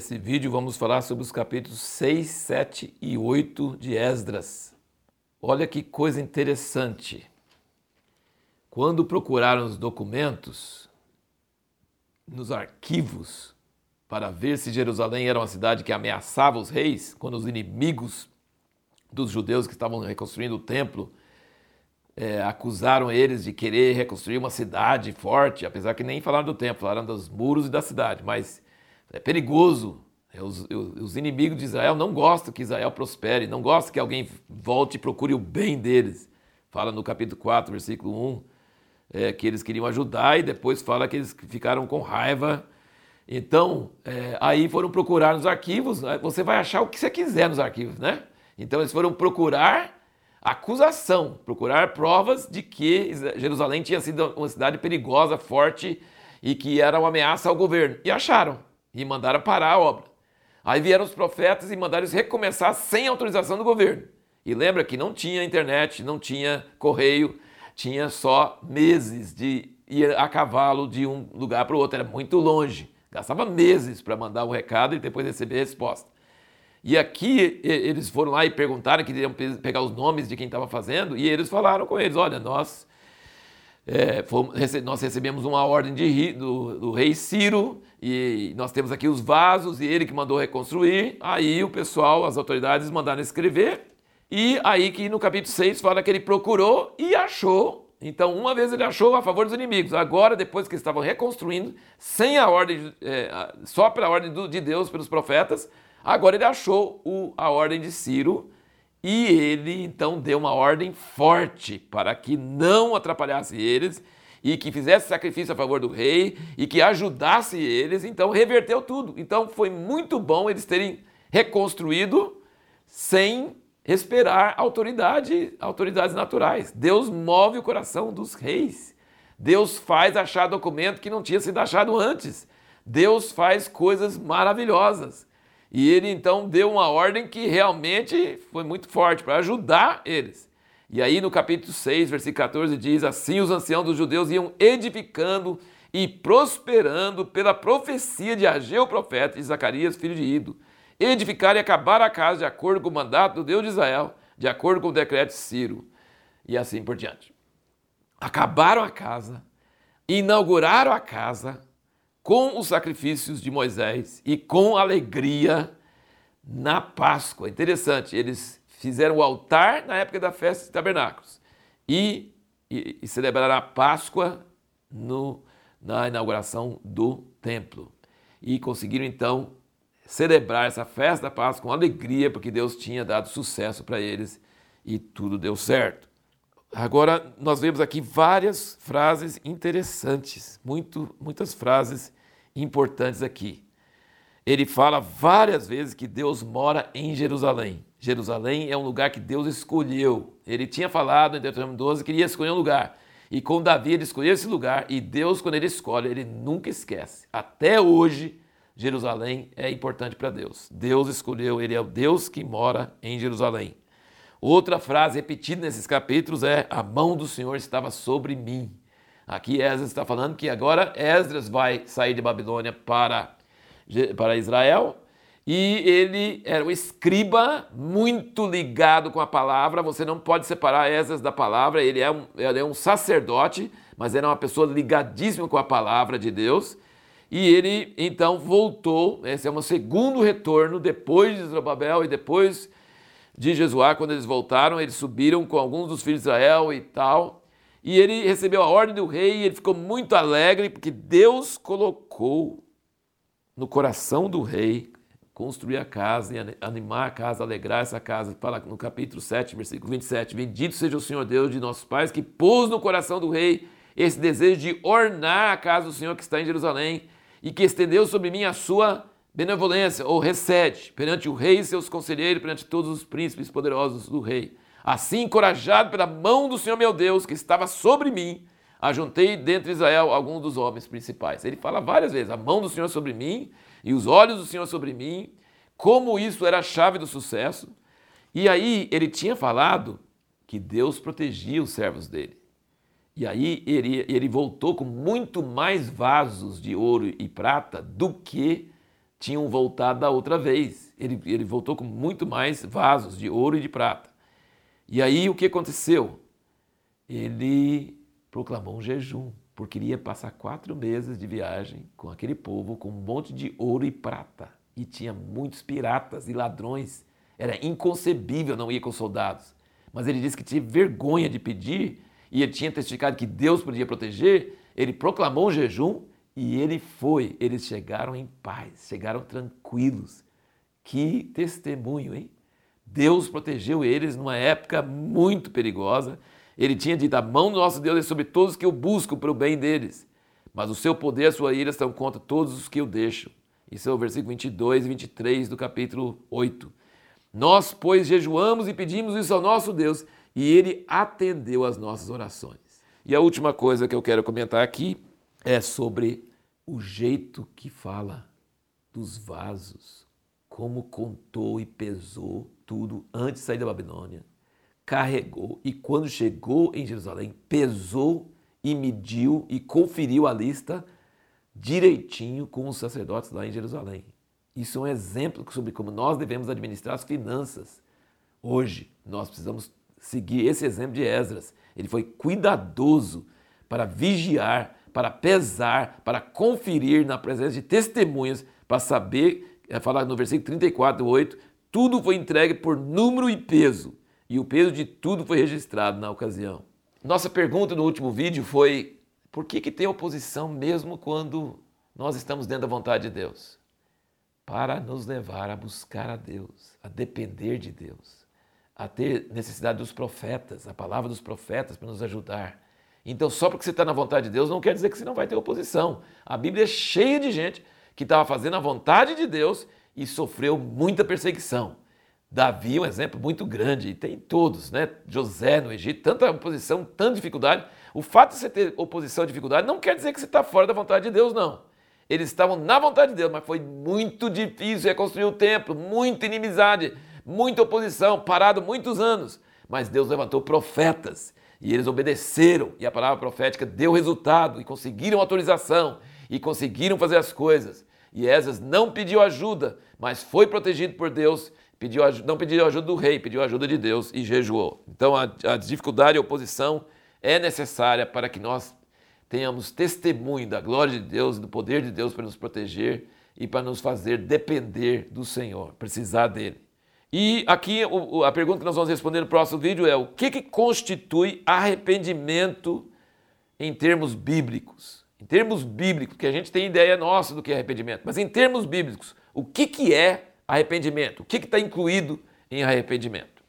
Nesse vídeo vamos falar sobre os capítulos 6, 7 e 8 de Esdras. Olha que coisa interessante. Quando procuraram os documentos nos arquivos para ver se Jerusalém era uma cidade que ameaçava os reis, quando os inimigos dos judeus que estavam reconstruindo o templo é, acusaram eles de querer reconstruir uma cidade forte, apesar que nem falaram do templo, falaram dos muros e da cidade, mas é perigoso. Os, os, inimigos de Israel não gostam que Israel prospere, não gostam que alguém volte e procure o bem deles. Fala no capítulo 4, versículo 1, é, que eles queriam ajudar e depois fala que eles ficaram com raiva. Então, é, aí foram procurar nos arquivos, né? você vai achar o que você quiser nos arquivos, né? Então eles foram procurar acusação, procurar provas de que Jerusalém tinha sido uma cidade perigosa, forte e que era uma ameaça ao governo. E acharam, e mandaram parar a obra. Aí vieram os profetas e mandaram eles recomeçar sem autorização do governo. E lembra que não tinha internet, não tinha correio, tinha só meses de ir a cavalo de um lugar para o outro, era muito longe. Gastava meses para mandar o recado e depois receber a resposta. E aqui eles foram lá e perguntaram, queriam pegar os nomes de quem estava fazendo, e eles falaram com eles: olha, nós, é, fomos, nós recebemos uma ordem de, do, do, rei Ciro, e nós temos aqui os vasos, e ele que mandou reconstruir. Aí o pessoal, as autoridades mandaram escrever, e aí que no capítulo 6 fala que ele procurou e achou. Então, uma vez ele achou a favor dos inimigos, agora, depois que estavam reconstruindo, sem a ordem, é, só pela ordem do, de Deus, pelos profetas, Agora ele achou o, a ordem de Ciro e ele então deu uma ordem forte para que não atrapalhasse eles e que fizesse sacrifício a favor do rei e que ajudasse eles, então reverteu tudo. Então foi muito bom eles terem reconstruído sem esperar autoridade, autoridades naturais. Deus move o coração dos reis. Deus faz achar documento que não tinha sido achado antes. Deus faz coisas maravilhosas. E ele então deu uma ordem que realmente foi muito forte para ajudar eles. E aí no capítulo 6, versículo 14 diz: Assim os anciãos dos judeus iam edificando e prosperando pela profecia de Ageu, profeta, e Zacarias, filho de Ido. Edificar e acabar a casa de acordo com o mandato do Deus de Israel, de acordo com o decreto de Ciro. E assim por diante. Acabaram a casa, inauguraram a casa, com os sacrifícios de Moisés e com alegria na Páscoa. Interessante, eles fizeram o altar na época da festa de tabernáculos e, e, e celebraram a Páscoa no, na inauguração do templo. E conseguiram então celebrar essa festa da Páscoa com alegria, porque Deus tinha dado sucesso para eles e tudo deu certo. Agora, nós vemos aqui várias frases interessantes, muito, muitas frases importantes aqui. Ele fala várias vezes que Deus mora em Jerusalém. Jerusalém é um lugar que Deus escolheu. Ele tinha falado em Deuteronômio 12 que queria escolher um lugar. E com Davi ele escolheu esse lugar. E Deus, quando ele escolhe, ele nunca esquece. Até hoje, Jerusalém é importante para Deus. Deus escolheu, ele é o Deus que mora em Jerusalém. Outra frase repetida nesses capítulos é: A mão do Senhor estava sobre mim. Aqui Esdras está falando que agora Esdras vai sair de Babilônia para, para Israel e ele era um escriba muito ligado com a palavra. Você não pode separar Esdras da palavra. Ele é um, ele é um sacerdote, mas era uma pessoa ligadíssima com a palavra de Deus. E ele então voltou. Esse é um segundo retorno depois de Zorobabel e depois de Jesuá, quando eles voltaram, eles subiram com alguns dos filhos de Israel e tal. E ele recebeu a ordem do rei e ele ficou muito alegre porque Deus colocou no coração do rei construir a casa e animar a casa, alegrar essa casa. Fala no capítulo 7, versículo 27. Bendito seja o Senhor Deus de nossos pais que pôs no coração do rei esse desejo de ornar a casa do Senhor que está em Jerusalém e que estendeu sobre mim a sua benevolência, ou recede, perante o rei e seus conselheiros, perante todos os príncipes poderosos do rei. Assim, encorajado pela mão do Senhor meu Deus, que estava sobre mim, ajuntei dentre Israel alguns dos homens principais. Ele fala várias vezes: a mão do Senhor sobre mim e os olhos do Senhor sobre mim, como isso era a chave do sucesso. E aí ele tinha falado que Deus protegia os servos dele. E aí ele, ele voltou com muito mais vasos de ouro e prata do que tinham voltado da outra vez. Ele, ele voltou com muito mais vasos de ouro e de prata. E aí o que aconteceu? Ele proclamou um jejum, porque iria passar quatro meses de viagem com aquele povo com um monte de ouro e prata. E tinha muitos piratas e ladrões. Era inconcebível não ir com soldados. Mas ele disse que tinha vergonha de pedir e ele tinha testificado que Deus podia proteger. Ele proclamou um jejum e ele foi. Eles chegaram em paz, chegaram tranquilos. Que testemunho, hein? Deus protegeu eles numa época muito perigosa. Ele tinha dito: A mão do nosso Deus é sobre todos que eu busco para o bem deles. Mas o seu poder e a sua ira estão contra todos os que eu deixo. Isso é o versículo 22 e 23 do capítulo 8. Nós, pois, jejuamos e pedimos isso ao nosso Deus, e ele atendeu às nossas orações. E a última coisa que eu quero comentar aqui é sobre o jeito que fala dos vasos, como contou e pesou tudo antes de sair da Babilônia, carregou e quando chegou em Jerusalém, pesou e mediu e conferiu a lista direitinho com os sacerdotes lá em Jerusalém. Isso é um exemplo sobre como nós devemos administrar as finanças. Hoje, nós precisamos seguir esse exemplo de Esdras. Ele foi cuidadoso para vigiar, para pesar, para conferir na presença de testemunhas, para saber, é falar no versículo 34, 8, tudo foi entregue por número e peso, e o peso de tudo foi registrado na ocasião. Nossa pergunta no último vídeo foi: por que, que tem oposição mesmo quando nós estamos dentro da vontade de Deus? Para nos levar a buscar a Deus, a depender de Deus, a ter necessidade dos profetas, a palavra dos profetas para nos ajudar. Então, só porque você está na vontade de Deus, não quer dizer que você não vai ter oposição. A Bíblia é cheia de gente que estava fazendo a vontade de Deus e sofreu muita perseguição. Davi é um exemplo muito grande, e tem todos, né? José no Egito, tanta oposição, tanta dificuldade. O fato de você ter oposição e dificuldade não quer dizer que você está fora da vontade de Deus, não. Eles estavam na vontade de Deus, mas foi muito difícil reconstruir o templo, muita inimizade, muita oposição, parado muitos anos. Mas Deus levantou profetas e eles obedeceram, e a palavra profética deu resultado, e conseguiram autorização, e conseguiram fazer as coisas. E Esdras não pediu ajuda, mas foi protegido por Deus, pediu, não pediu ajuda do rei, pediu ajuda de Deus e jejuou. Então a, a dificuldade e a oposição é necessária para que nós tenhamos testemunho da glória de Deus e do poder de Deus para nos proteger e para nos fazer depender do Senhor, precisar dele. E aqui a pergunta que nós vamos responder no próximo vídeo é: o que, que constitui arrependimento em termos bíblicos? Em termos bíblicos, que a gente tem ideia nossa do que é arrependimento, mas em termos bíblicos, o que, que é arrependimento? O que está incluído em arrependimento?